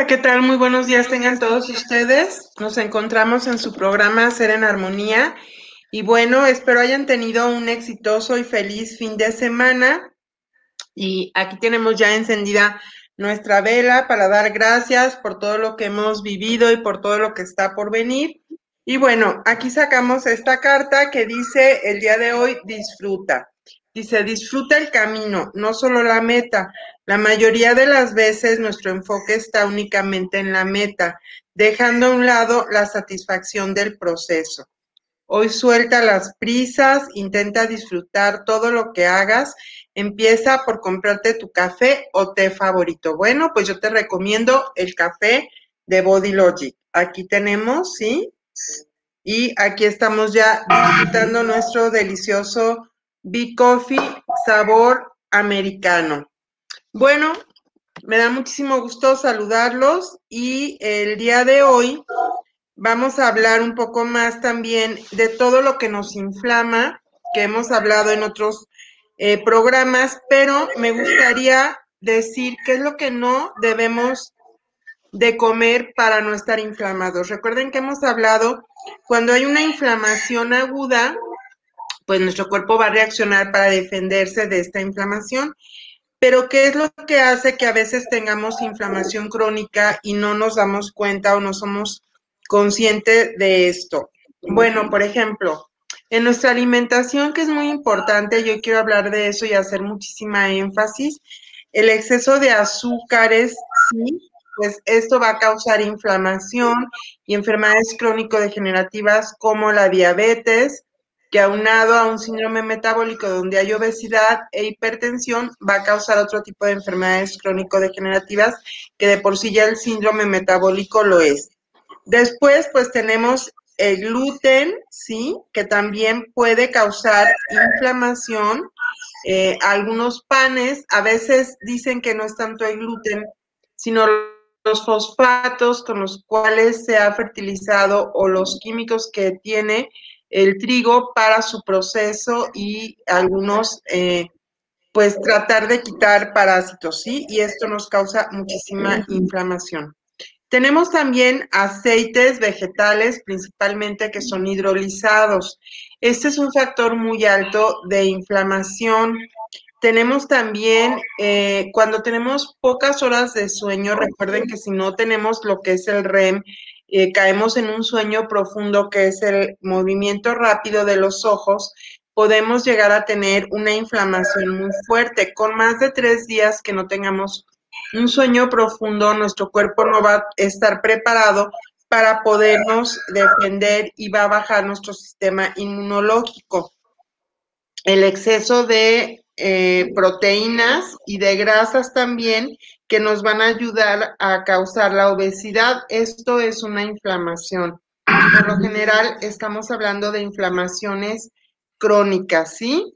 Hola, ¿qué tal? Muy buenos días tengan todos ustedes. Nos encontramos en su programa Ser en Armonía y bueno, espero hayan tenido un exitoso y feliz fin de semana. Y aquí tenemos ya encendida nuestra vela para dar gracias por todo lo que hemos vivido y por todo lo que está por venir. Y bueno, aquí sacamos esta carta que dice el día de hoy disfruta. Dice, disfruta el camino, no solo la meta. La mayoría de las veces nuestro enfoque está únicamente en la meta, dejando a un lado la satisfacción del proceso. Hoy suelta las prisas, intenta disfrutar todo lo que hagas. Empieza por comprarte tu café o té favorito. Bueno, pues yo te recomiendo el café de Body Logic. Aquí tenemos, ¿sí? Y aquí estamos ya disfrutando nuestro delicioso Big Coffee sabor americano. Bueno, me da muchísimo gusto saludarlos y el día de hoy vamos a hablar un poco más también de todo lo que nos inflama, que hemos hablado en otros eh, programas, pero me gustaría decir qué es lo que no debemos de comer para no estar inflamados. Recuerden que hemos hablado cuando hay una inflamación aguda, pues nuestro cuerpo va a reaccionar para defenderse de esta inflamación pero, ¿qué es lo que hace que a veces tengamos inflamación crónica y no nos damos cuenta o no somos conscientes de esto? Bueno, por ejemplo, en nuestra alimentación, que es muy importante, yo quiero hablar de eso y hacer muchísima énfasis, el exceso de azúcares, sí, pues esto va a causar inflamación y enfermedades crónico-degenerativas como la diabetes, que aunado a un síndrome metabólico donde hay obesidad e hipertensión va a causar otro tipo de enfermedades crónico-degenerativas que de por sí ya el síndrome metabólico lo es. Después, pues tenemos el gluten, ¿sí? Que también puede causar inflamación. Eh, algunos panes a veces dicen que no es tanto el gluten, sino los fosfatos con los cuales se ha fertilizado o los químicos que tiene el trigo para su proceso y algunos, eh, pues tratar de quitar parásitos, ¿sí? Y esto nos causa muchísima inflamación. Tenemos también aceites vegetales, principalmente que son hidrolizados. Este es un factor muy alto de inflamación. Tenemos también, eh, cuando tenemos pocas horas de sueño, recuerden que si no tenemos lo que es el REM, eh, caemos en un sueño profundo que es el movimiento rápido de los ojos, podemos llegar a tener una inflamación muy fuerte. Con más de tres días que no tengamos un sueño profundo, nuestro cuerpo no va a estar preparado para podernos defender y va a bajar nuestro sistema inmunológico. El exceso de eh, proteínas y de grasas también que nos van a ayudar a causar la obesidad. Esto es una inflamación. Por lo general estamos hablando de inflamaciones crónicas, ¿sí?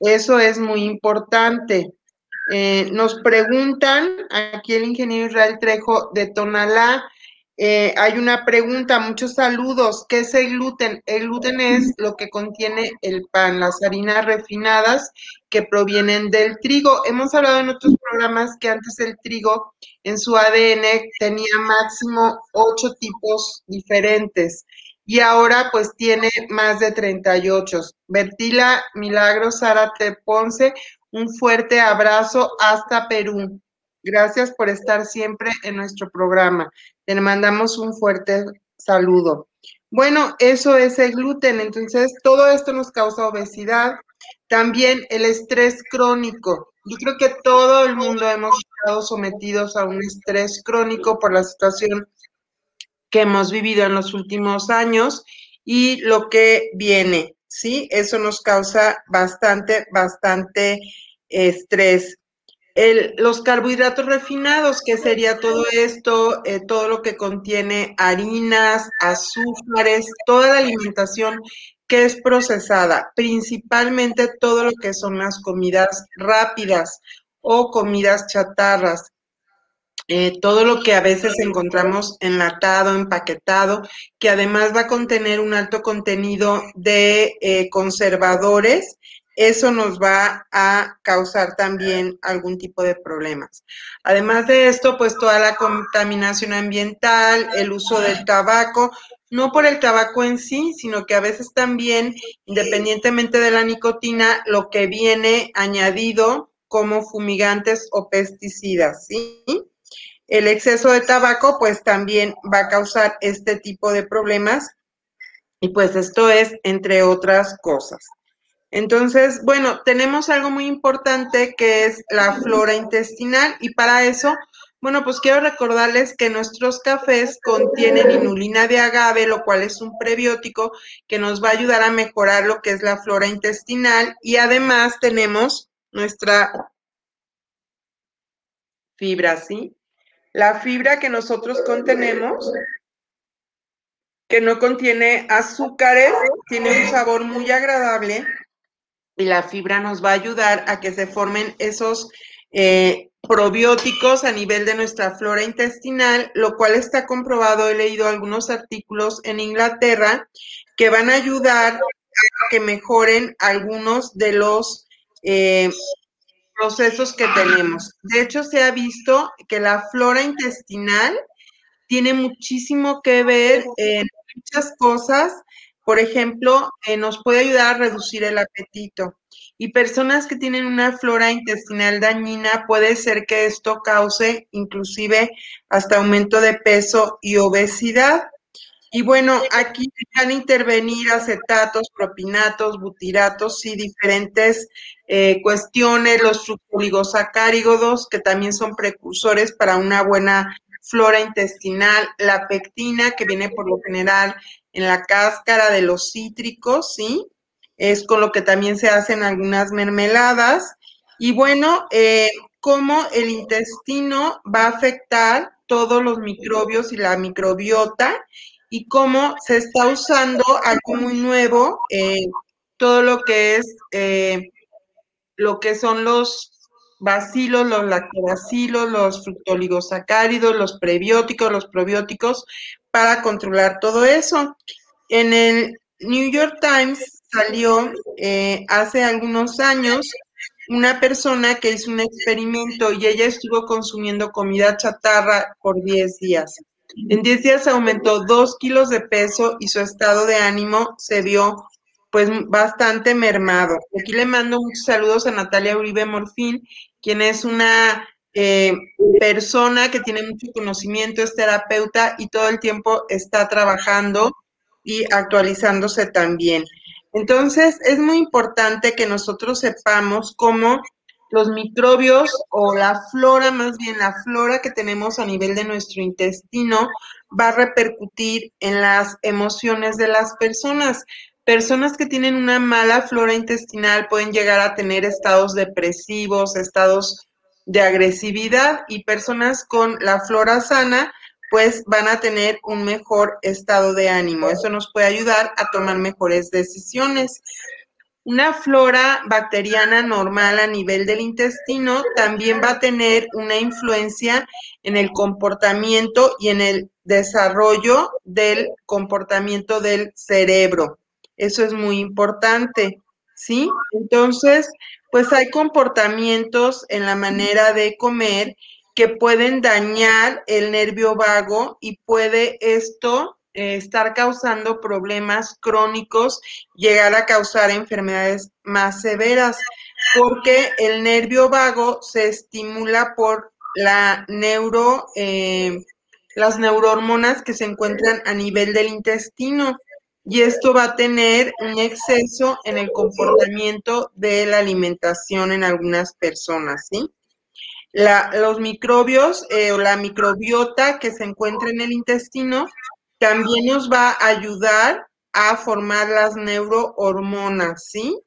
Eso es muy importante. Eh, nos preguntan aquí el ingeniero Israel Trejo de Tonalá, eh, hay una pregunta, muchos saludos. ¿Qué es el gluten? El gluten es lo que contiene el pan, las harinas refinadas que provienen del trigo. Hemos hablado en otros programas que antes el trigo en su ADN tenía máximo ocho tipos diferentes y ahora pues tiene más de 38. Bertila Milagros Zárate Ponce, un fuerte abrazo hasta Perú. Gracias por estar siempre en nuestro programa. Le mandamos un fuerte saludo. Bueno, eso es el gluten. Entonces, todo esto nos causa obesidad. También el estrés crónico. Yo creo que todo el mundo hemos estado sometidos a un estrés crónico por la situación que hemos vivido en los últimos años y lo que viene, ¿sí? Eso nos causa bastante, bastante estrés los carbohidratos refinados, que sería todo esto, eh, todo lo que contiene harinas, azúcares, toda la alimentación que es procesada, principalmente todo lo que son las comidas rápidas o comidas chatarras. Eh, todo lo que a veces encontramos enlatado, empaquetado, que además va a contener un alto contenido de eh, conservadores eso nos va a causar también algún tipo de problemas. Además de esto, pues toda la contaminación ambiental, el uso del tabaco, no por el tabaco en sí, sino que a veces también, independientemente de la nicotina, lo que viene añadido como fumigantes o pesticidas, ¿sí? El exceso de tabaco, pues también va a causar este tipo de problemas. Y pues esto es entre otras cosas. Entonces, bueno, tenemos algo muy importante que es la flora intestinal y para eso, bueno, pues quiero recordarles que nuestros cafés contienen inulina de agave, lo cual es un prebiótico que nos va a ayudar a mejorar lo que es la flora intestinal y además tenemos nuestra fibra, ¿sí? La fibra que nosotros contenemos que no contiene azúcares, tiene un sabor muy agradable y la fibra nos va a ayudar a que se formen esos eh, probióticos a nivel de nuestra flora intestinal, lo cual está comprobado, he leído algunos artículos en Inglaterra que van a ayudar a que mejoren algunos de los eh, procesos que tenemos. De hecho, se ha visto que la flora intestinal tiene muchísimo que ver en muchas cosas por ejemplo, eh, nos puede ayudar a reducir el apetito. Y personas que tienen una flora intestinal dañina, puede ser que esto cause inclusive hasta aumento de peso y obesidad. Y bueno, aquí van a intervenir acetatos, propinatos, butiratos y diferentes eh, cuestiones, los fructoligosacáridos, que también son precursores para una buena flora intestinal, la pectina, que viene por lo general en la cáscara de los cítricos, ¿sí? Es con lo que también se hacen algunas mermeladas. Y bueno, eh, cómo el intestino va a afectar todos los microbios y la microbiota y cómo se está usando algo muy nuevo, eh, todo lo que es eh, lo que son los bacilos, los lactobacilos, los fructoligosacáridos, los prebióticos, los probióticos, para controlar todo eso. En el New York Times salió eh, hace algunos años una persona que hizo un experimento y ella estuvo consumiendo comida chatarra por 10 días. En 10 días aumentó 2 kilos de peso y su estado de ánimo se vio pues bastante mermado. Aquí le mando muchos saludos a Natalia Uribe Morfín, quien es una eh, persona que tiene mucho conocimiento, es terapeuta y todo el tiempo está trabajando y actualizándose también. Entonces, es muy importante que nosotros sepamos cómo los microbios o la flora, más bien la flora que tenemos a nivel de nuestro intestino, va a repercutir en las emociones de las personas. Personas que tienen una mala flora intestinal pueden llegar a tener estados depresivos, estados de agresividad y personas con la flora sana pues van a tener un mejor estado de ánimo. Eso nos puede ayudar a tomar mejores decisiones. Una flora bacteriana normal a nivel del intestino también va a tener una influencia en el comportamiento y en el desarrollo del comportamiento del cerebro. Eso es muy importante, ¿sí? Entonces, pues hay comportamientos en la manera de comer que pueden dañar el nervio vago y puede esto eh, estar causando problemas crónicos, llegar a causar enfermedades más severas, porque el nervio vago se estimula por la neuro, eh, las neurohormonas que se encuentran a nivel del intestino y esto va a tener un exceso en el comportamiento de la alimentación en algunas personas, ¿sí? los microbios eh, o la microbiota que se encuentra en el intestino también nos va a ayudar a formar las neurohormonas, ¿sí?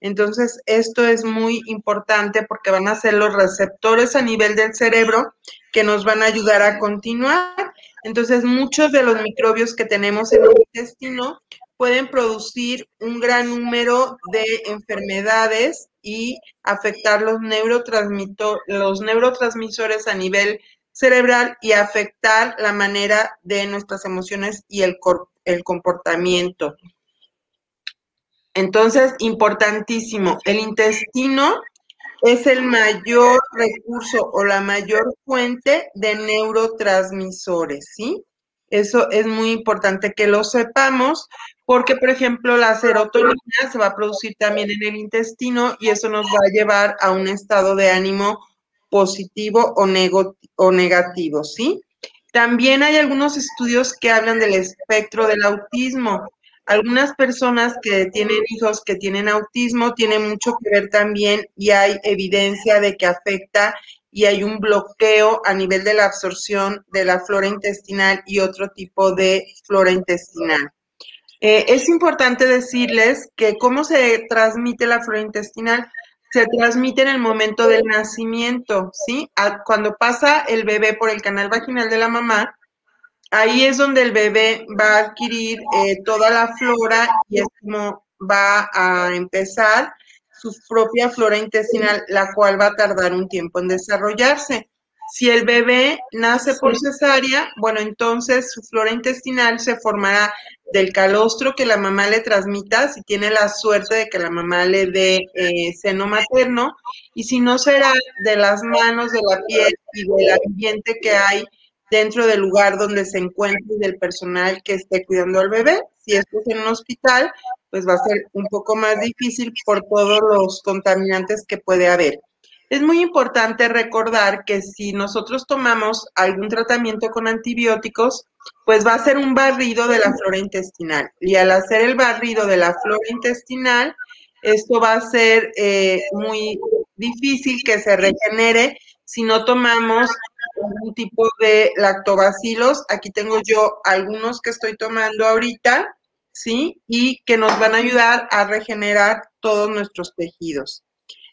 Entonces, esto es muy importante porque van a ser los receptores a nivel del cerebro que nos van a ayudar a continuar. Entonces, muchos de los microbios que tenemos en el intestino pueden producir un gran número de enfermedades y afectar los, los neurotransmisores a nivel cerebral y afectar la manera de nuestras emociones y el, el comportamiento. Entonces, importantísimo, el intestino es el mayor recurso o la mayor fuente de neurotransmisores, ¿sí? Eso es muy importante que lo sepamos porque, por ejemplo, la serotonina se va a producir también en el intestino y eso nos va a llevar a un estado de ánimo positivo o, o negativo, ¿sí? También hay algunos estudios que hablan del espectro del autismo. Algunas personas que tienen hijos que tienen autismo tienen mucho que ver también y hay evidencia de que afecta y hay un bloqueo a nivel de la absorción de la flora intestinal y otro tipo de flora intestinal. Eh, es importante decirles que cómo se transmite la flora intestinal se transmite en el momento del nacimiento, ¿sí? cuando pasa el bebé por el canal vaginal de la mamá, ahí es donde el bebé va a adquirir eh, toda la flora y es como va a empezar su propia flora intestinal, la cual va a tardar un tiempo en desarrollarse. Si el bebé nace por cesárea, bueno, entonces su flora intestinal se formará del calostro que la mamá le transmita, si tiene la suerte de que la mamá le dé eh, seno materno, y si no será de las manos, de la piel y del ambiente que hay dentro del lugar donde se encuentre y del personal que esté cuidando al bebé. Si esto es en un hospital, pues va a ser un poco más difícil por todos los contaminantes que puede haber. Es muy importante recordar que si nosotros tomamos algún tratamiento con antibióticos, pues va a ser un barrido de la flora intestinal. Y al hacer el barrido de la flora intestinal, esto va a ser eh, muy difícil que se regenere si no tomamos algún tipo de lactobacilos. Aquí tengo yo algunos que estoy tomando ahorita, ¿sí? Y que nos van a ayudar a regenerar todos nuestros tejidos.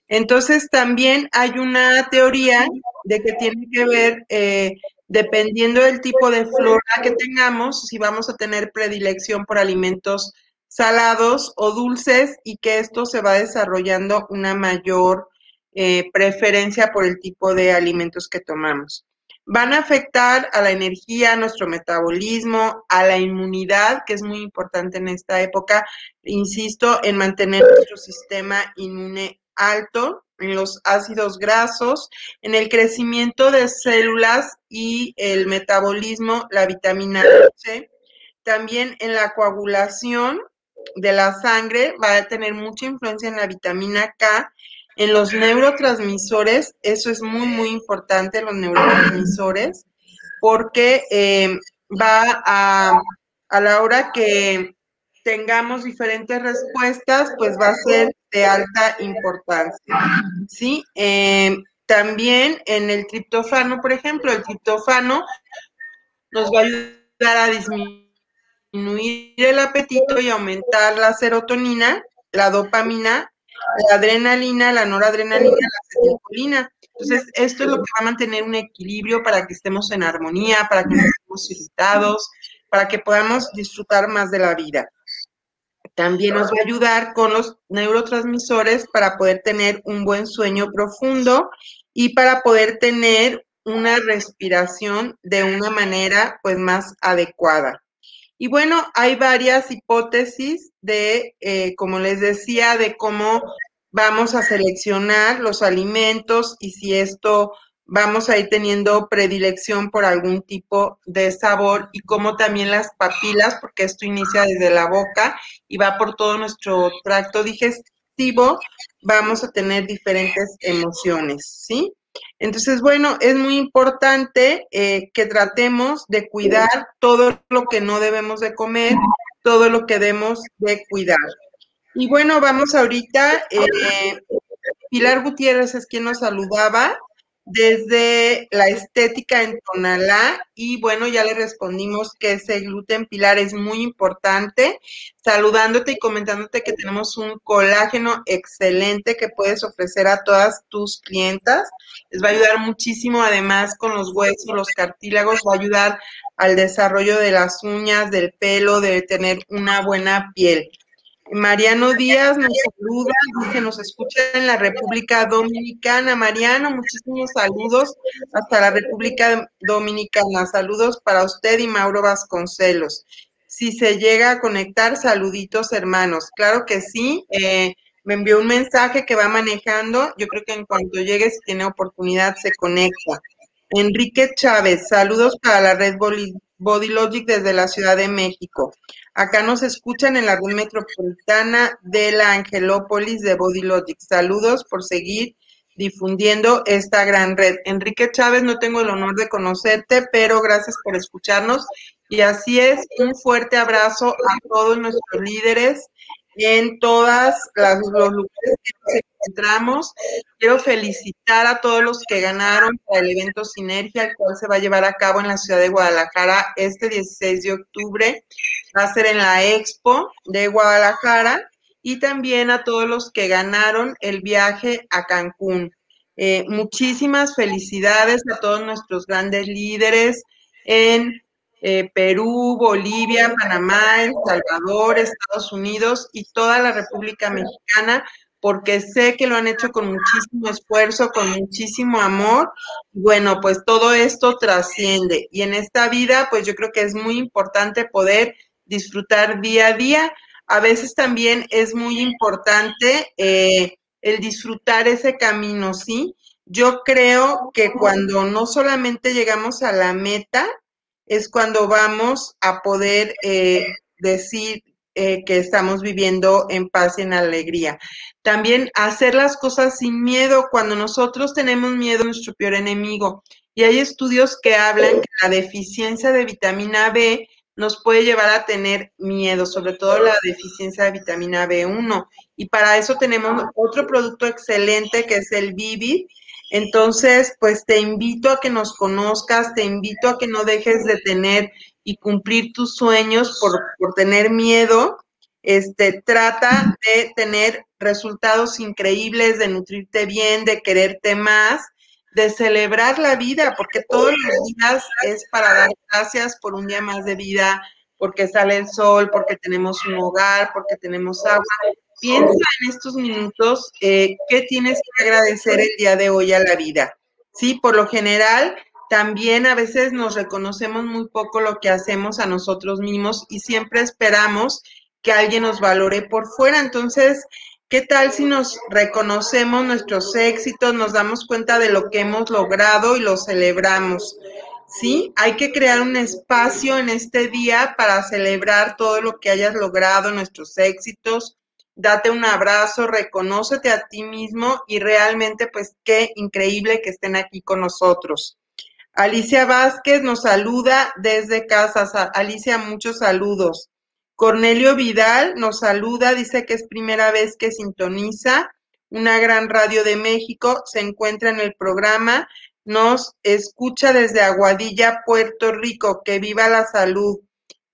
Entonces también hay una teoría de que tiene que ver, eh, dependiendo del tipo de flora que tengamos, si vamos a tener predilección por alimentos salados o dulces y que esto se va desarrollando una mayor eh, preferencia por el tipo de alimentos que tomamos. Van a afectar a la energía, a nuestro metabolismo, a la inmunidad, que es muy importante en esta época, insisto, en mantener nuestro sistema inmune alto en los ácidos grasos, en el crecimiento de células y el metabolismo, la vitamina C, también en la coagulación de la sangre, va a tener mucha influencia en la vitamina K, en los neurotransmisores, eso es muy, muy importante, los neurotransmisores, porque eh, va a, a la hora que tengamos diferentes respuestas, pues va a ser de alta importancia. ¿sí? Eh, también en el triptofano, por ejemplo, el triptofano nos va a ayudar a disminuir el apetito y aumentar la serotonina, la dopamina, la adrenalina, la noradrenalina, la acetilcolina. Entonces, esto es lo que va a mantener un equilibrio para que estemos en armonía, para que no estemos irritados, para que podamos disfrutar más de la vida. También nos va a ayudar con los neurotransmisores para poder tener un buen sueño profundo y para poder tener una respiración de una manera pues más adecuada. Y bueno, hay varias hipótesis de, eh, como les decía, de cómo vamos a seleccionar los alimentos y si esto vamos a ir teniendo predilección por algún tipo de sabor y como también las papilas, porque esto inicia desde la boca y va por todo nuestro tracto digestivo, vamos a tener diferentes emociones, ¿sí? Entonces, bueno, es muy importante eh, que tratemos de cuidar todo lo que no debemos de comer, todo lo que debemos de cuidar. Y bueno, vamos ahorita, eh, Pilar Gutiérrez es quien nos saludaba desde la estética en Tonalá y bueno, ya le respondimos que ese gluten pilar es muy importante, saludándote y comentándote que tenemos un colágeno excelente que puedes ofrecer a todas tus clientas. Les va a ayudar muchísimo además con los huesos, los cartílagos, va a ayudar al desarrollo de las uñas, del pelo, de tener una buena piel. Mariano Díaz nos saluda, dice, nos escucha en la República Dominicana. Mariano, muchísimos saludos hasta la República Dominicana. Saludos para usted y Mauro Vasconcelos. Si se llega a conectar, saluditos hermanos. Claro que sí. Eh, me envió un mensaje que va manejando. Yo creo que en cuanto llegue, si tiene oportunidad, se conecta. Enrique Chávez, saludos para la red Body Logic desde la Ciudad de México. Acá nos escuchan en la red metropolitana de la Angelópolis de Body Logic. Saludos por seguir difundiendo esta gran red. Enrique Chávez, no tengo el honor de conocerte, pero gracias por escucharnos. Y así es, un fuerte abrazo a todos nuestros líderes en todas las, los lugares que nos encontramos. Quiero felicitar a todos los que ganaron para el evento Sinergia, el cual se va a llevar a cabo en la ciudad de Guadalajara este 16 de octubre. Va a ser en la Expo de Guadalajara y también a todos los que ganaron el viaje a Cancún. Eh, muchísimas felicidades a todos nuestros grandes líderes en eh, Perú, Bolivia, Panamá, El Salvador, Estados Unidos y toda la República Mexicana, porque sé que lo han hecho con muchísimo esfuerzo, con muchísimo amor. Bueno, pues todo esto trasciende y en esta vida, pues yo creo que es muy importante poder disfrutar día a día. A veces también es muy importante eh, el disfrutar ese camino, ¿sí? Yo creo que cuando no solamente llegamos a la meta, es cuando vamos a poder eh, decir eh, que estamos viviendo en paz y en alegría. También hacer las cosas sin miedo. Cuando nosotros tenemos miedo, nuestro peor enemigo. Y hay estudios que hablan que la deficiencia de vitamina B nos puede llevar a tener miedo, sobre todo la deficiencia de vitamina B1. Y para eso tenemos otro producto excelente que es el Vivid, entonces, pues te invito a que nos conozcas, te invito a que no dejes de tener y cumplir tus sueños por, por tener miedo. Este, trata de tener resultados increíbles, de nutrirte bien, de quererte más, de celebrar la vida, porque todos los días es para dar gracias por un día más de vida, porque sale el sol, porque tenemos un hogar, porque tenemos agua. Piensa en estos minutos eh, qué tienes que agradecer el día de hoy a la vida. Sí, por lo general, también a veces nos reconocemos muy poco lo que hacemos a nosotros mismos y siempre esperamos que alguien nos valore por fuera. Entonces, ¿qué tal si nos reconocemos nuestros éxitos, nos damos cuenta de lo que hemos logrado y lo celebramos? Sí, hay que crear un espacio en este día para celebrar todo lo que hayas logrado, nuestros éxitos, date un abrazo, reconócete a ti mismo y realmente pues qué increíble que estén aquí con nosotros. Alicia Vázquez nos saluda desde casa. Alicia, muchos saludos. Cornelio Vidal nos saluda, dice que es primera vez que sintoniza una gran radio de México, se encuentra en el programa, nos escucha desde Aguadilla, Puerto Rico, que viva la salud.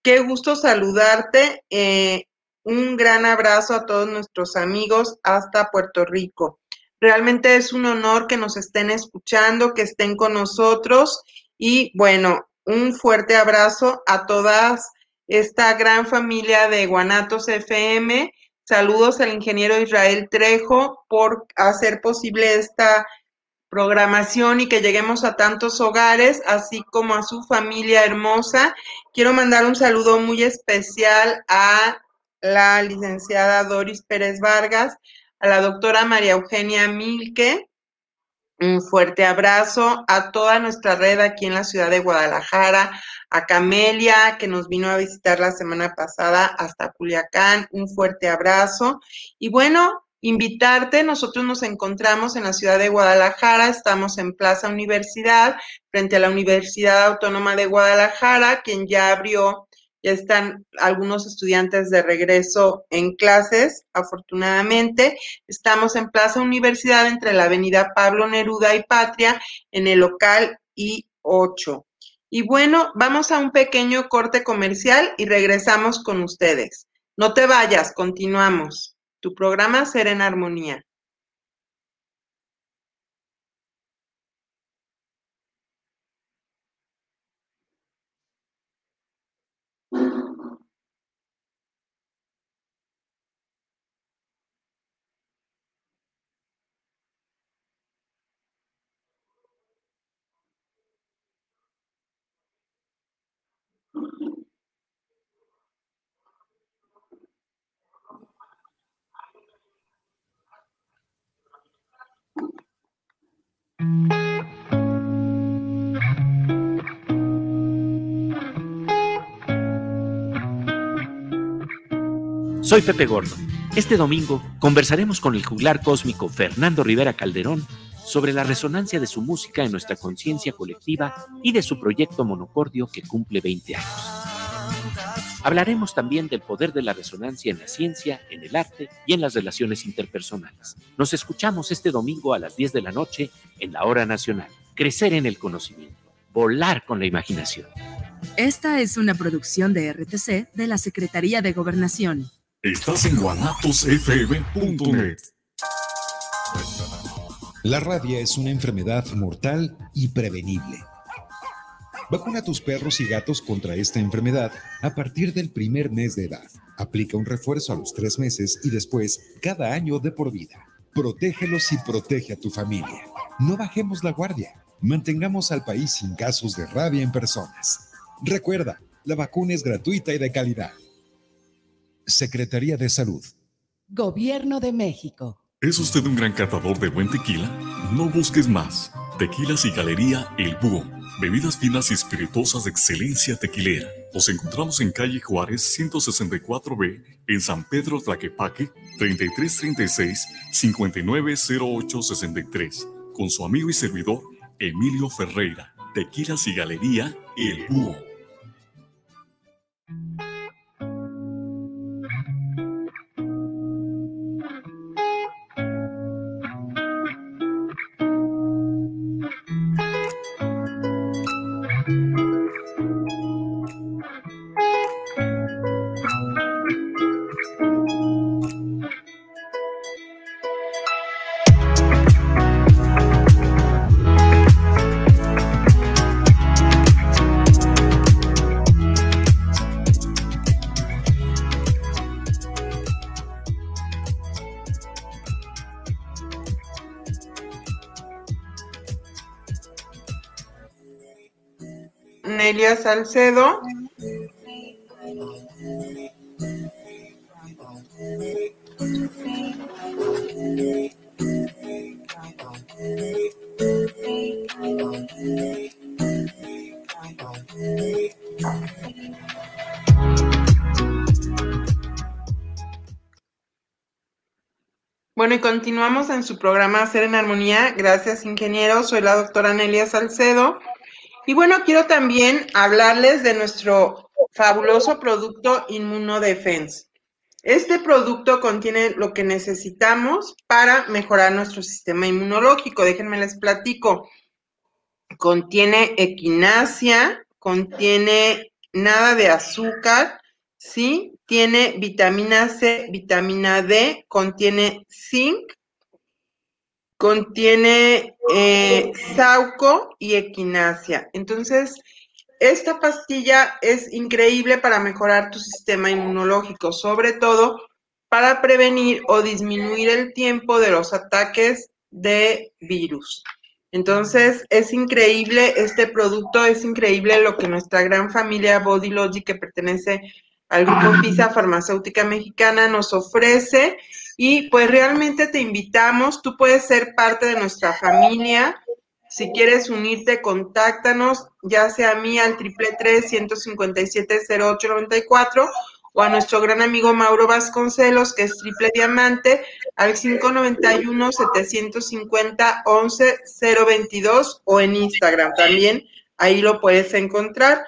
Qué gusto saludarte. Eh, un gran abrazo a todos nuestros amigos hasta Puerto Rico. Realmente es un honor que nos estén escuchando, que estén con nosotros y bueno, un fuerte abrazo a todas esta gran familia de Guanatos FM. Saludos al ingeniero Israel Trejo por hacer posible esta programación y que lleguemos a tantos hogares, así como a su familia hermosa. Quiero mandar un saludo muy especial a la licenciada Doris Pérez Vargas, a la doctora María Eugenia Milke, un fuerte abrazo a toda nuestra red aquí en la ciudad de Guadalajara, a Camelia, que nos vino a visitar la semana pasada hasta Culiacán, un fuerte abrazo. Y bueno, invitarte, nosotros nos encontramos en la ciudad de Guadalajara, estamos en Plaza Universidad, frente a la Universidad Autónoma de Guadalajara, quien ya abrió ya están algunos estudiantes de regreso en clases, afortunadamente. Estamos en Plaza Universidad entre la avenida Pablo Neruda y Patria, en el local I8. Y bueno, vamos a un pequeño corte comercial y regresamos con ustedes. No te vayas, continuamos. Tu programa Ser en Armonía. Soy Pepe Gordo. Este domingo conversaremos con el juglar cósmico Fernando Rivera Calderón sobre la resonancia de su música en nuestra conciencia colectiva y de su proyecto Monocordio que cumple 20 años. Hablaremos también del poder de la resonancia en la ciencia, en el arte y en las relaciones interpersonales. Nos escuchamos este domingo a las 10 de la noche en la Hora Nacional. Crecer en el conocimiento, volar con la imaginación. Esta es una producción de RTC de la Secretaría de Gobernación. Estás en guanatosfm.net. La rabia es una enfermedad mortal y prevenible. Vacuna a tus perros y gatos contra esta enfermedad a partir del primer mes de edad. Aplica un refuerzo a los tres meses y después cada año de por vida. Protégelos y protege a tu familia. No bajemos la guardia. Mantengamos al país sin casos de rabia en personas. Recuerda, la vacuna es gratuita y de calidad. Secretaría de Salud. Gobierno de México. ¿Es usted un gran catador de buen tequila? No busques más. Tequilas y Galería El Búho. Bebidas finas y espirituosas de excelencia tequilera. Nos encontramos en calle Juárez 164B, en San Pedro Tlaquepaque, 3336-590863, con su amigo y servidor Emilio Ferreira. Tequilas y Galería El Búho. Nelia Salcedo. Bueno, y continuamos en su programa Hacer en Armonía. Gracias, ingeniero. Soy la doctora Nelia Salcedo. Y bueno, quiero también hablarles de nuestro fabuloso producto Inmunodefense. Este producto contiene lo que necesitamos para mejorar nuestro sistema inmunológico. Déjenme les platico. Contiene equinacia, contiene nada de azúcar, ¿sí? Tiene vitamina C, vitamina D, contiene zinc, contiene eh, sauco y equinacia. Entonces, esta pastilla es increíble para mejorar tu sistema inmunológico, sobre todo para prevenir o disminuir el tiempo de los ataques de virus. Entonces, es increíble este producto, es increíble lo que nuestra gran familia Body Logic, que pertenece al grupo FISA Farmacéutica Mexicana, nos ofrece y pues realmente te invitamos, tú puedes ser parte de nuestra familia. Si quieres unirte, contáctanos, ya sea a mí al triple tres ciento cincuenta o a nuestro gran amigo Mauro Vasconcelos, que es triple diamante, al 591-750-11-022 o en Instagram también, ahí lo puedes encontrar.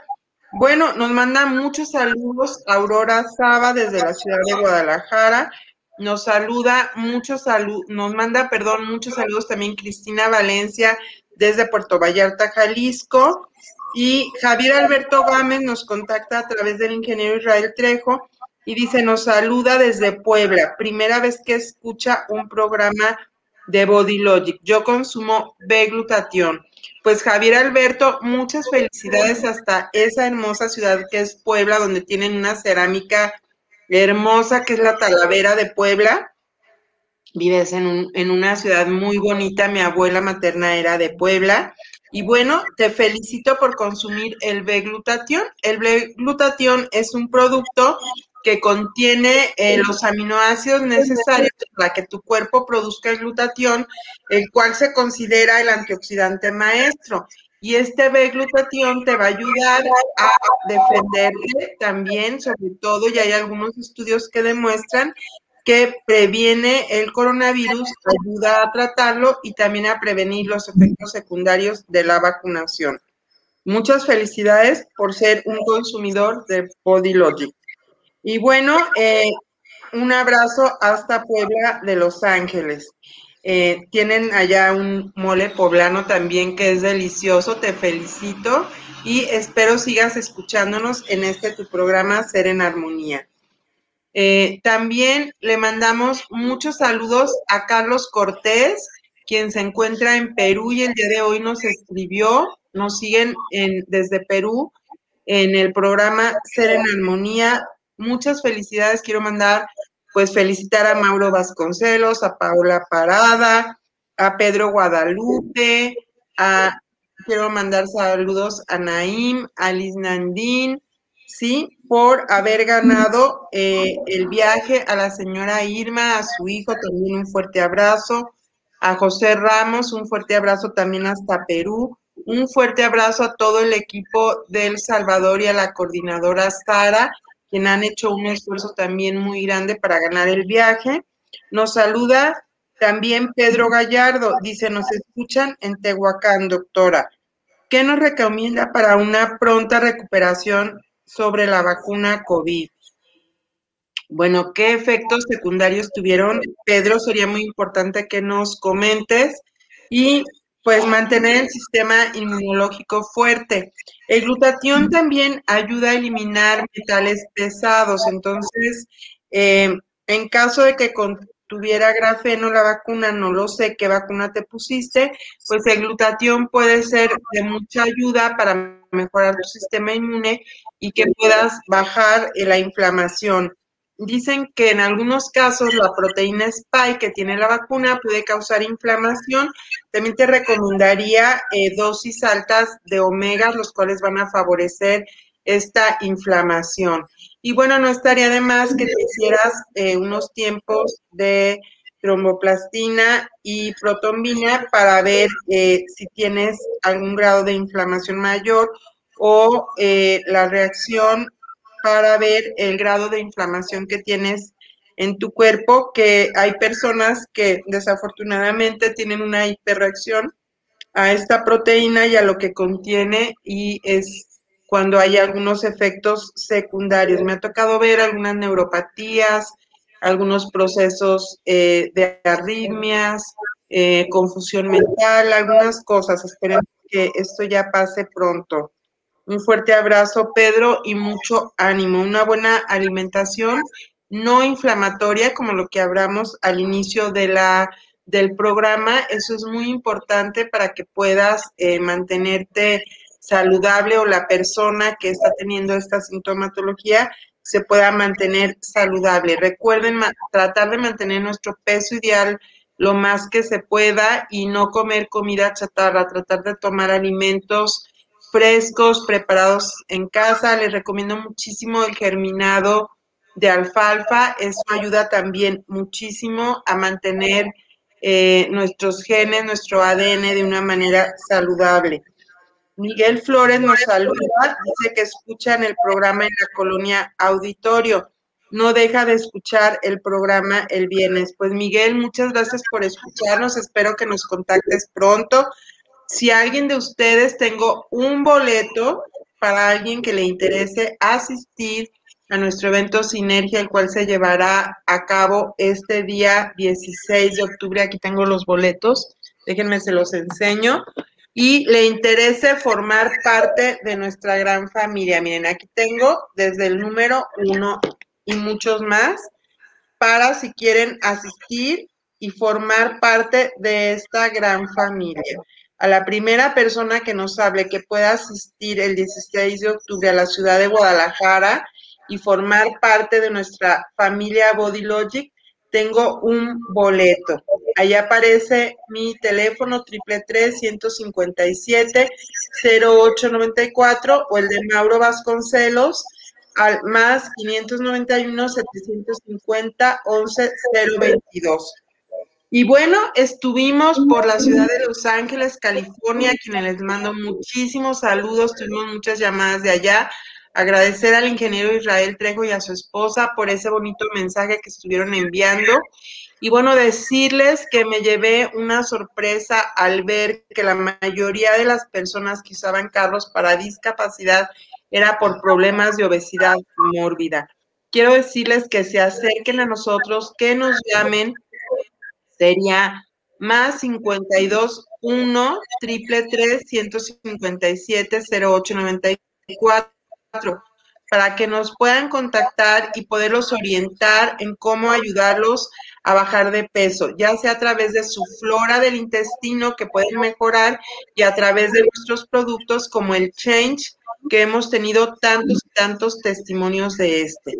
Bueno, nos manda muchos saludos Aurora Saba desde la ciudad de Guadalajara nos saluda, muchos salud, nos manda, perdón, muchos saludos también Cristina Valencia desde Puerto Vallarta, Jalisco. Y Javier Alberto Gámez nos contacta a través del ingeniero Israel Trejo y dice, nos saluda desde Puebla, primera vez que escucha un programa de Body Logic. Yo consumo B-glutatión. Pues Javier Alberto, muchas felicidades hasta esa hermosa ciudad que es Puebla, donde tienen una cerámica hermosa que es la Talavera de Puebla. Vives en, en una ciudad muy bonita, mi abuela materna era de Puebla. Y bueno, te felicito por consumir el B-glutatión. El B-glutatión es un producto que contiene eh, los aminoácidos necesarios para que tu cuerpo produzca el glutatión, el cual se considera el antioxidante maestro y este B-glutatión te va a ayudar a defenderte también, sobre todo, y hay algunos estudios que demuestran que previene el coronavirus, ayuda a tratarlo y también a prevenir los efectos secundarios de la vacunación. Muchas felicidades por ser un consumidor de Bodylogic. Y bueno, eh, un abrazo hasta Puebla de Los Ángeles. Eh, tienen allá un mole poblano también que es delicioso, te felicito y espero sigas escuchándonos en este tu programa Ser en Armonía. Eh, también le mandamos muchos saludos a Carlos Cortés, quien se encuentra en Perú y el día de hoy nos escribió, nos siguen desde Perú en el programa Ser en Armonía. Muchas felicidades, quiero mandar pues felicitar a Mauro Vasconcelos, a Paula Parada, a Pedro Guadalupe, a quiero mandar saludos a Naim, a Liz Nandín, sí, por haber ganado eh, el viaje a la señora Irma, a su hijo también un fuerte abrazo, a José Ramos, un fuerte abrazo también hasta Perú, un fuerte abrazo a todo el equipo del Salvador y a la coordinadora Sara, quien han hecho un esfuerzo también muy grande para ganar el viaje. Nos saluda también Pedro Gallardo, dice, nos escuchan en Tehuacán, doctora. ¿Qué nos recomienda para una pronta recuperación sobre la vacuna COVID? Bueno, ¿qué efectos secundarios tuvieron? Pedro, sería muy importante que nos comentes. Y pues mantener el sistema inmunológico fuerte. El glutatión también ayuda a eliminar metales pesados, entonces, eh, en caso de que tuviera grafeno la vacuna, no lo sé qué vacuna te pusiste, pues el glutatión puede ser de mucha ayuda para mejorar tu sistema inmune y que puedas bajar la inflamación. Dicen que en algunos casos la proteína spike que tiene la vacuna puede causar inflamación. También te recomendaría eh, dosis altas de omega, los cuales van a favorecer esta inflamación. Y bueno, no estaría de más que te hicieras eh, unos tiempos de tromboplastina y protombina para ver eh, si tienes algún grado de inflamación mayor o la reacción para ver el grado de inflamación que tienes en tu cuerpo, que hay personas que desafortunadamente tienen una hiperreacción a esta proteína y a lo que contiene y es cuando hay algunos efectos secundarios. Me ha tocado ver algunas neuropatías, algunos procesos eh, de arritmias, eh, confusión mental, algunas cosas. Esperemos que esto ya pase pronto. Un fuerte abrazo, Pedro, y mucho ánimo. Una buena alimentación no inflamatoria, como lo que hablamos al inicio de la, del programa. Eso es muy importante para que puedas eh, mantenerte saludable o la persona que está teniendo esta sintomatología se pueda mantener saludable. Recuerden tratar de mantener nuestro peso ideal lo más que se pueda y no comer comida chatarra, tratar de tomar alimentos frescos, preparados en casa. Les recomiendo muchísimo el germinado de alfalfa. Eso ayuda también muchísimo a mantener eh, nuestros genes, nuestro ADN de una manera saludable. Miguel Flores nos saluda, dice que escucha en el programa en la colonia Auditorio. No deja de escuchar el programa el viernes. Pues Miguel, muchas gracias por escucharnos. Espero que nos contactes pronto. Si alguien de ustedes tengo un boleto para alguien que le interese asistir a nuestro evento Sinergia, el cual se llevará a cabo este día 16 de octubre. Aquí tengo los boletos. Déjenme, se los enseño y le interese formar parte de nuestra gran familia. Miren, aquí tengo desde el número uno y muchos más para si quieren asistir y formar parte de esta gran familia. A la primera persona que nos hable que pueda asistir el 16 de octubre a la ciudad de Guadalajara y formar parte de nuestra familia Body Logic, tengo un boleto. Ahí aparece mi teléfono triple tres ciento cincuenta y siete cero ocho noventa y cuatro o el de Mauro Vasconcelos al más 591 750 11 022. Y bueno, estuvimos por la ciudad de Los Ángeles, California, a quienes les mando muchísimos saludos, tuvimos muchas llamadas de allá. Agradecer al ingeniero Israel Trejo y a su esposa por ese bonito mensaje que estuvieron enviando. Y bueno, decirles que me llevé una sorpresa al ver que la mayoría de las personas que usaban carros para discapacidad era por problemas de obesidad mórbida. Quiero decirles que se acerquen a nosotros, que nos llamen. Sería más 52 1 triple 3 157 0894 para que nos puedan contactar y poderlos orientar en cómo ayudarlos a bajar de peso, ya sea a través de su flora del intestino que pueden mejorar y a través de nuestros productos como el Change, que hemos tenido tantos y tantos testimonios de este.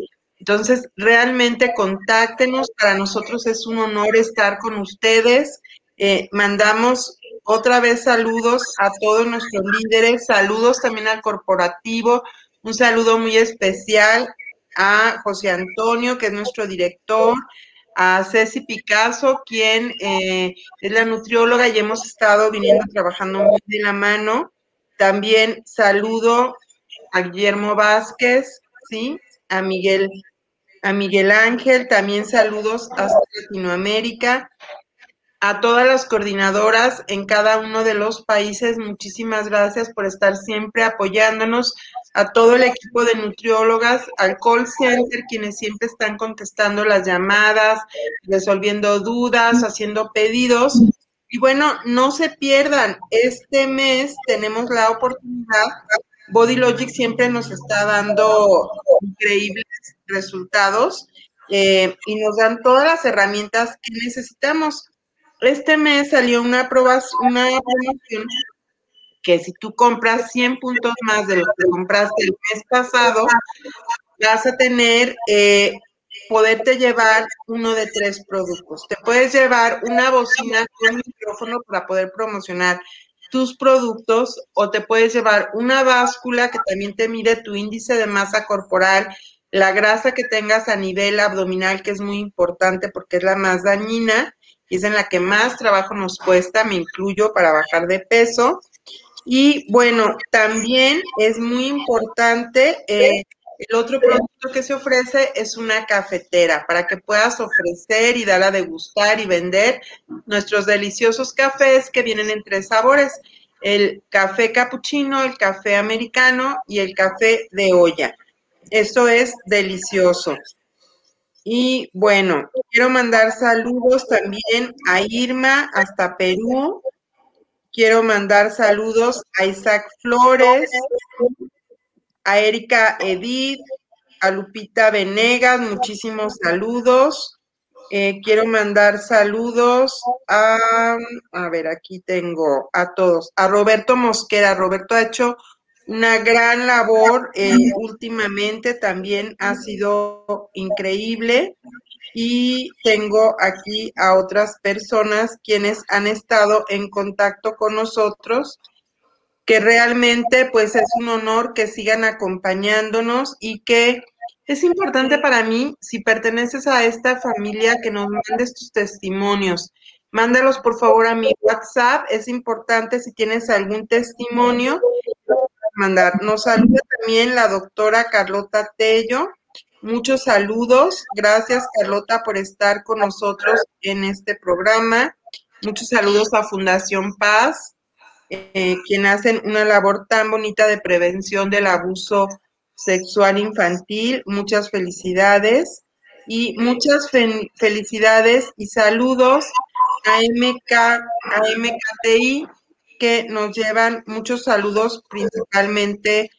Entonces, realmente contáctenos, para nosotros es un honor estar con ustedes. Eh, mandamos otra vez saludos a todos nuestros líderes, saludos también al corporativo, un saludo muy especial a José Antonio, que es nuestro director, a Ceci Picasso, quien eh, es la nutrióloga y hemos estado viniendo trabajando muy de la mano. También saludo a Guillermo Vázquez, ¿sí? A Miguel, a Miguel Ángel, también saludos a Latinoamérica, a todas las coordinadoras en cada uno de los países, muchísimas gracias por estar siempre apoyándonos, a todo el equipo de nutriólogas, al call center, quienes siempre están contestando las llamadas, resolviendo dudas, haciendo pedidos. Y bueno, no se pierdan, este mes tenemos la oportunidad, Body Logic siempre nos está dando increíbles resultados eh, y nos dan todas las herramientas que necesitamos. Este mes salió una, una promoción que si tú compras 100 puntos más de lo que compraste el mes pasado, vas a tener, eh, poderte llevar uno de tres productos. Te puedes llevar una bocina con micrófono para poder promocionar tus productos o te puedes llevar una báscula que también te mide tu índice de masa corporal, la grasa que tengas a nivel abdominal, que es muy importante porque es la más dañina y es en la que más trabajo nos cuesta, me incluyo para bajar de peso. Y bueno, también es muy importante, eh, el otro producto que se ofrece es una cafetera para que puedas ofrecer y dar a degustar y vender nuestros deliciosos cafés que vienen en tres sabores. el café capuchino, el café americano y el café de olla. Eso es delicioso. Y bueno, quiero mandar saludos también a Irma hasta Perú. Quiero mandar saludos a Isaac Flores, a Erika Edith, a Lupita Venegas, muchísimos saludos. Eh, quiero mandar saludos a, a ver, aquí tengo a todos, a Roberto Mosquera. Roberto ha hecho una gran labor eh, últimamente, también ha sido increíble. Y tengo aquí a otras personas quienes han estado en contacto con nosotros, que realmente pues es un honor que sigan acompañándonos y que es importante para mí, si perteneces a esta familia, que nos mandes tus testimonios. Mándalos por favor a mi WhatsApp. Es importante si tienes algún testimonio mandar. Nos saluda también la doctora Carlota Tello. Muchos saludos. Gracias, Carlota, por estar con nosotros en este programa. Muchos saludos a Fundación Paz, eh, quien hacen una labor tan bonita de prevención del abuso sexual infantil. Muchas felicidades y muchas felicidades y saludos a MK, a MKTI, que nos llevan muchos saludos, principalmente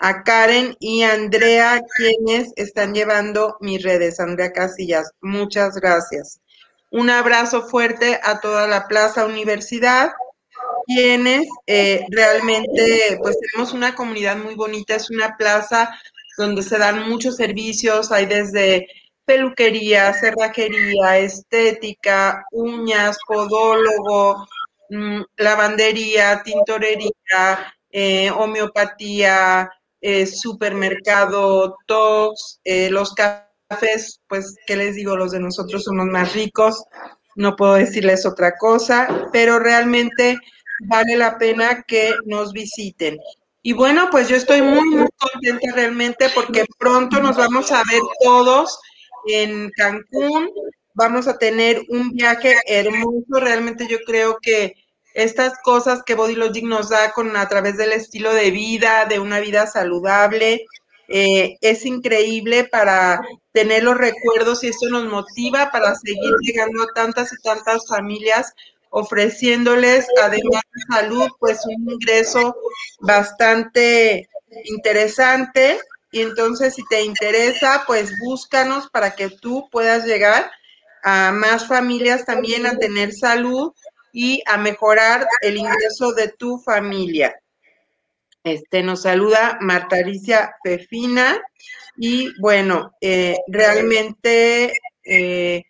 a Karen y Andrea, quienes están llevando mis redes. Andrea Casillas, muchas gracias. Un abrazo fuerte a toda la Plaza Universidad, quienes eh, realmente, pues tenemos una comunidad muy bonita, es una plaza donde se dan muchos servicios, hay desde peluquería, cerrajería, estética, uñas, podólogo, Mm, lavandería, tintorería, eh, homeopatía, eh, supermercado, tox, los cafés, pues, ¿qué les digo? Los de nosotros son los más ricos, no puedo decirles otra cosa, pero realmente vale la pena que nos visiten. Y bueno, pues yo estoy muy, muy contenta realmente porque pronto nos vamos a ver todos en Cancún vamos a tener un viaje hermoso. Realmente yo creo que estas cosas que Body Logic nos da con a través del estilo de vida, de una vida saludable, eh, es increíble para tener los recuerdos y esto nos motiva para seguir llegando a tantas y tantas familias ofreciéndoles además de salud pues un ingreso bastante interesante y entonces si te interesa pues búscanos para que tú puedas llegar a más familias también a tener salud y a mejorar el ingreso de tu familia. Este nos saluda Marta Alicia Fefina y bueno, eh, realmente eh,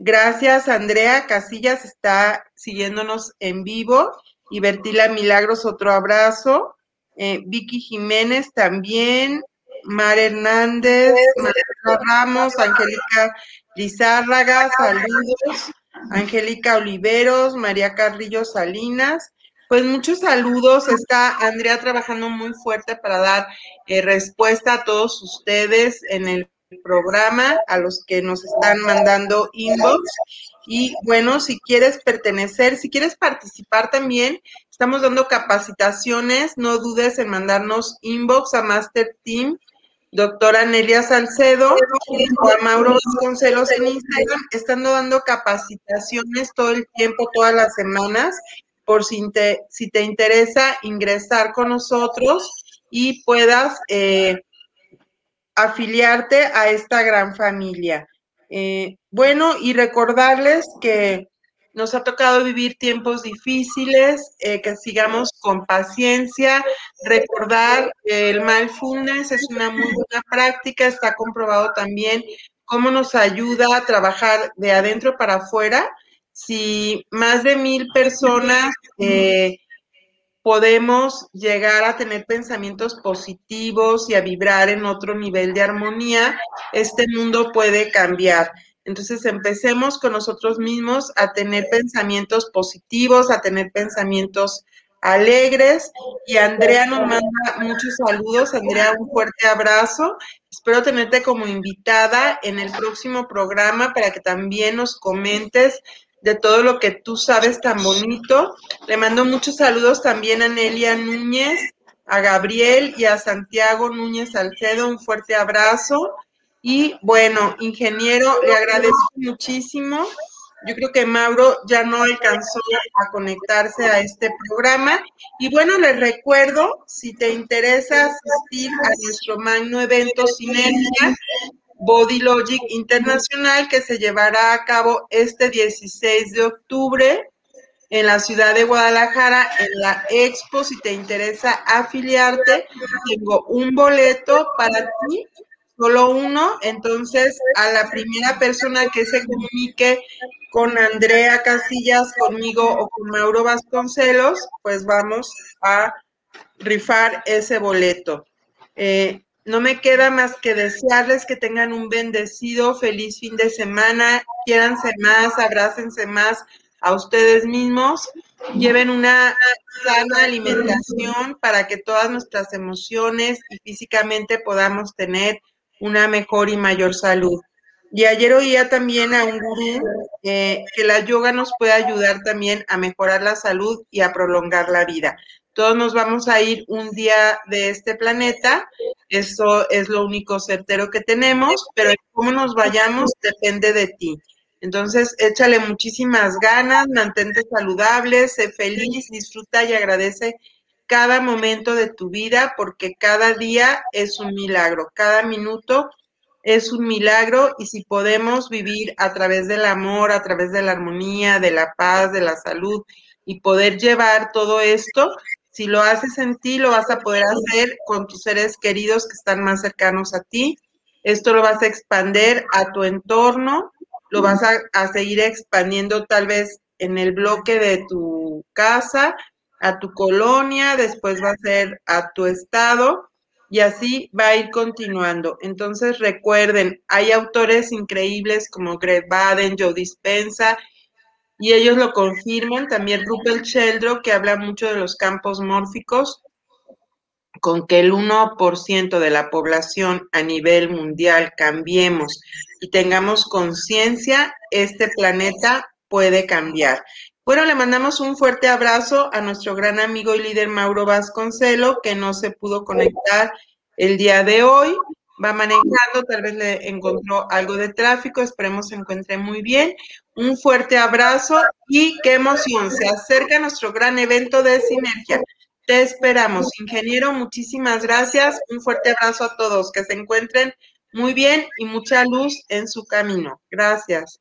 gracias Andrea Casillas está siguiéndonos en vivo y Bertila Milagros otro abrazo, eh, Vicky Jiménez también, Mar Hernández, María Ramos, Angélica Lizárraga, saludos. Angélica Oliveros, María Carrillo Salinas. Pues muchos saludos. Está Andrea trabajando muy fuerte para dar eh, respuesta a todos ustedes en el programa, a los que nos están mandando inbox. Y bueno, si quieres pertenecer, si quieres participar también, estamos dando capacitaciones. No dudes en mandarnos inbox a Master Team doctora Nelia Salcedo y Juan Mauro Vasconcelos en Instagram, están dando capacitaciones todo el tiempo, todas las semanas, por si te, si te interesa ingresar con nosotros y puedas eh, afiliarte a esta gran familia. Eh, bueno, y recordarles que nos ha tocado vivir tiempos difíciles, eh, que sigamos con paciencia, recordar que el mindfulness es una muy buena práctica, está comprobado también cómo nos ayuda a trabajar de adentro para afuera. Si más de mil personas eh, podemos llegar a tener pensamientos positivos y a vibrar en otro nivel de armonía, este mundo puede cambiar. Entonces empecemos con nosotros mismos a tener pensamientos positivos, a tener pensamientos alegres. Y Andrea nos manda muchos saludos. Andrea, un fuerte abrazo. Espero tenerte como invitada en el próximo programa para que también nos comentes de todo lo que tú sabes tan bonito. Le mando muchos saludos también a Nelia Núñez, a Gabriel y a Santiago Núñez Alcedo. Un fuerte abrazo. Y bueno, ingeniero, le agradezco muchísimo. Yo creo que Mauro ya no alcanzó a conectarse a este programa. Y bueno, les recuerdo, si te interesa asistir a nuestro magno evento Sinergia, Body Logic Internacional, que se llevará a cabo este 16 de octubre en la ciudad de Guadalajara, en la Expo, si te interesa afiliarte, tengo un boleto para ti solo uno, entonces a la primera persona que se comunique con Andrea Casillas, conmigo o con Mauro Vasconcelos, pues vamos a rifar ese boleto. Eh, no me queda más que desearles que tengan un bendecido, feliz fin de semana, quiéranse más, abrácense más a ustedes mismos, lleven una sana alimentación para que todas nuestras emociones y físicamente podamos tener una mejor y mayor salud. Y ayer oía también a un gurú eh, que la yoga nos puede ayudar también a mejorar la salud y a prolongar la vida. Todos nos vamos a ir un día de este planeta, eso es lo único certero que tenemos, pero cómo nos vayamos depende de ti. Entonces, échale muchísimas ganas, mantente saludable, sé feliz, disfruta y agradece cada momento de tu vida porque cada día es un milagro, cada minuto es un milagro y si podemos vivir a través del amor, a través de la armonía, de la paz, de la salud y poder llevar todo esto, si lo haces en ti, lo vas a poder hacer con tus seres queridos que están más cercanos a ti. Esto lo vas a expander a tu entorno, lo vas a, seguir expandiendo tal vez en el bloque de tu casa, a tu colonia, después va a ser a tu estado y así va a ir continuando. Entonces recuerden, hay autores increíbles como Greg Baden, Joe Dispensa, y ellos lo confirman. También Rupert Sheldro, que habla mucho de los campos mórficos, con que el 1% de la población a nivel mundial cambiemos y tengamos conciencia, este planeta puede cambiar. Bueno, le mandamos un fuerte abrazo a nuestro gran amigo y líder Mauro Vasconcelo, que no se pudo conectar el día de hoy. Va manejando, tal vez le encontró algo de tráfico, esperemos se encuentre muy bien. Un fuerte abrazo y qué emoción, se acerca nuestro gran evento de sinergia. Te esperamos, ingeniero, muchísimas gracias. Un fuerte abrazo a todos, que se encuentren muy bien y mucha luz en su camino. Gracias.